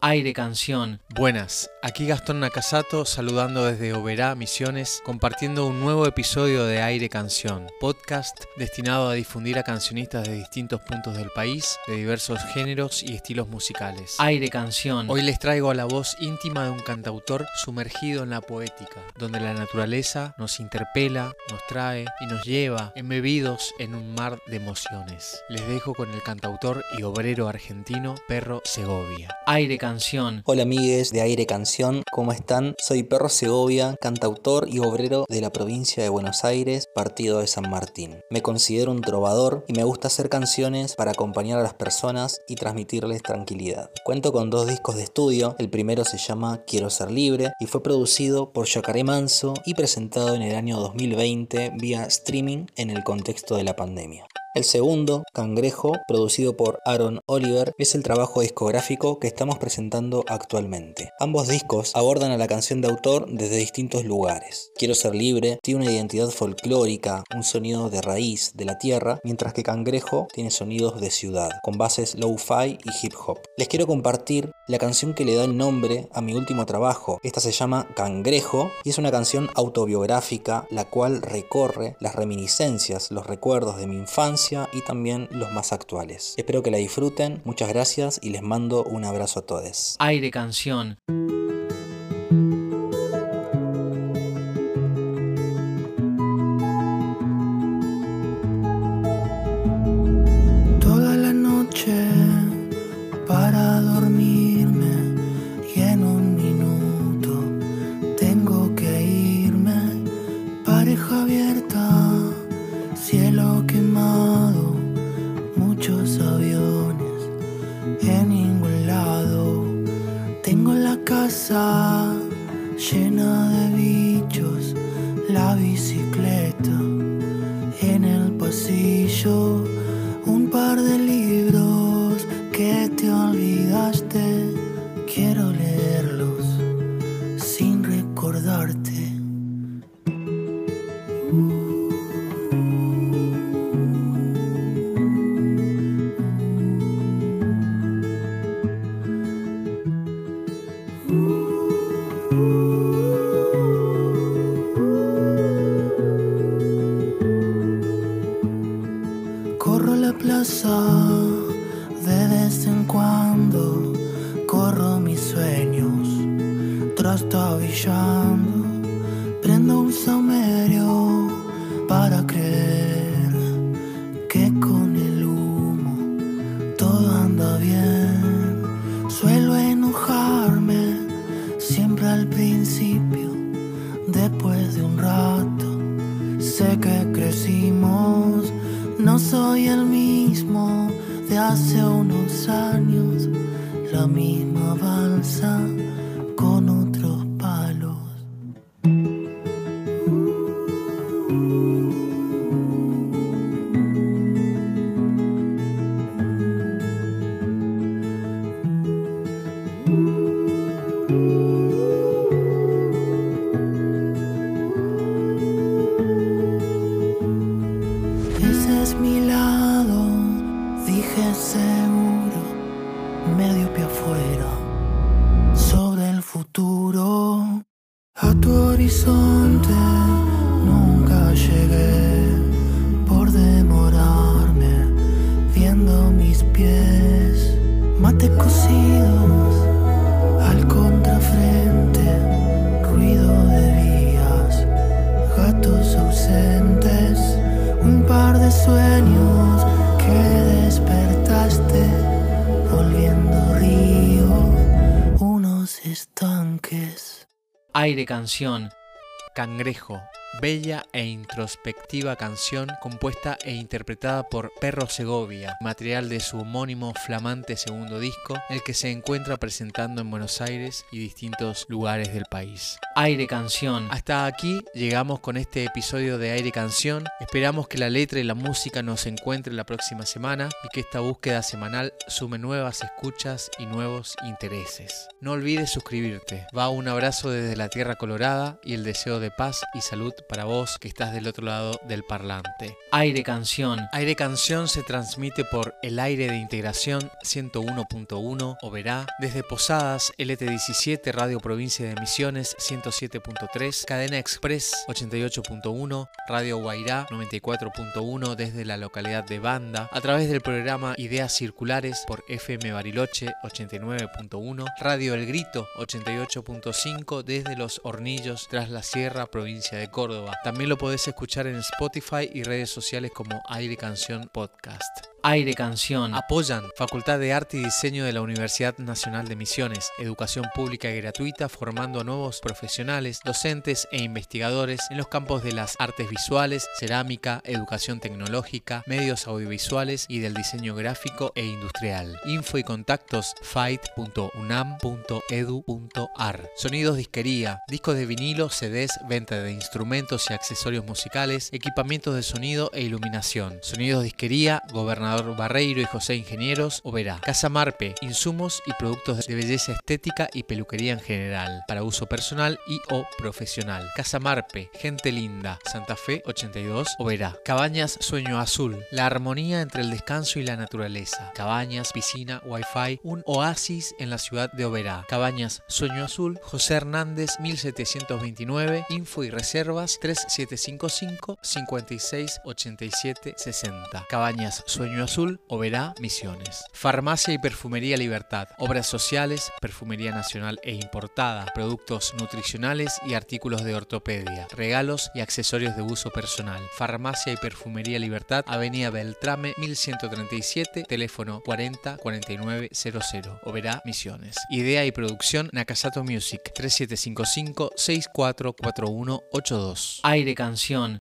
Aire Canción. Buenas, aquí Gastón Nakasato saludando desde Oberá, Misiones, compartiendo un nuevo episodio de Aire Canción, podcast destinado a difundir a cancionistas de distintos puntos del país, de diversos géneros y estilos musicales. Aire Canción. Hoy les traigo a la voz íntima de un cantautor sumergido en la poética, donde la naturaleza nos interpela, nos trae y nos lleva embebidos en un mar de emociones. Les dejo con el cantautor y obrero argentino Perro Segovia. Aire Canción. Hola amigues de Aire Canción, ¿cómo están? Soy Perro Segovia, cantautor y obrero de la provincia de Buenos Aires, partido de San Martín. Me considero un trovador y me gusta hacer canciones para acompañar a las personas y transmitirles tranquilidad. Cuento con dos discos de estudio, el primero se llama Quiero ser libre y fue producido por Yacaré Manso y presentado en el año 2020 vía streaming en el contexto de la pandemia. El segundo, Cangrejo, producido por Aaron Oliver, es el trabajo discográfico que estamos presentando actualmente. Ambos discos abordan a la canción de autor desde distintos lugares. Quiero ser libre tiene una identidad folclórica, un sonido de raíz de la tierra, mientras que Cangrejo tiene sonidos de ciudad, con bases low-fi y hip hop. Les quiero compartir la canción que le da el nombre a mi último trabajo. Esta se llama Cangrejo y es una canción autobiográfica la cual recorre las reminiscencias, los recuerdos de mi infancia y también los más actuales. Espero que la disfruten, muchas gracias y les mando un abrazo a todos. Aire Canción. Muchos aviones en ningún lado. Tengo la casa llena de bichos, la bicicleta De vez en cuando, corro mis sueños, trastabillando, prendo un saumerio para creer que con el humo todo anda bien. Suelo enojarme siempre al principio, después de un rato Sé que crecimos, no soy el mismo de hace unos años, la misma balsa Ese es mi lado, dije seguro, medio pie afuera, estanques. Aire Canción. Cangrejo, bella e introspectiva canción compuesta e interpretada por Perro Segovia, material de su homónimo flamante segundo disco, el que se encuentra presentando en Buenos Aires y distintos lugares del país. Aire Canción. Hasta aquí llegamos con este episodio de Aire Canción. Esperamos que la letra y la música nos encuentren la próxima semana y que esta búsqueda semanal sume nuevas escuchas y nuevos intereses. No olvides suscribirte. Va un abrazo desde la Tierra Colorada y el deseo de paz y salud para vos que estás del otro lado del parlante. Aire Canción. Aire Canción se transmite por El Aire de Integración 101.1 Oberá, desde Posadas LT17 Radio Provincia de Misiones 107.3, Cadena Express 88.1, Radio Guairá 94.1 desde la localidad de Banda, a través del programa Ideas Circulares por FM Bariloche 89.1, Radio El Grito 88.5 desde Los Hornillos tras la Sierra, provincia de Córdoba. También lo podés escuchar en Spotify y redes sociales como Aire Canción Podcast. Aire Canción. Apoyan Facultad de Arte y Diseño de la Universidad Nacional de Misiones, educación pública y gratuita formando a nuevos profesionales, docentes e investigadores en los campos de las artes visuales, cerámica, educación tecnológica, medios audiovisuales y del diseño gráfico e industrial. Info y contactos fight.unam.edu.ar. Sonidos disquería, discos de vinilo, CDs, venta de instrumentos y accesorios musicales, equipamientos de sonido e iluminación. Sonidos disquería, gobernador Barreiro y José Ingenieros, Oberá. Casa Marpe, insumos y productos de belleza estética y peluquería en general, para uso personal y o profesional. Casa Marpe, gente linda, Santa Fe 82, Oberá. Cabañas Sueño Azul, la armonía entre el descanso y la naturaleza. Cabañas, piscina, wifi, un oasis en la ciudad de Oberá. Cabañas Sueño Azul, José Hernández 1729, info y reservas 3755 56 87 60. Cabañas Sueño Azul, Oberá, Misiones. Farmacia y Perfumería Libertad. Obras sociales, perfumería nacional e importada, productos nutricionales y artículos de ortopedia, regalos y accesorios de uso personal. Farmacia y Perfumería Libertad, Avenida Beltrame 1137, teléfono 40 49 00, Oberá, Misiones. Idea y producción Nakasato Music 3755 644182. Aire Canción.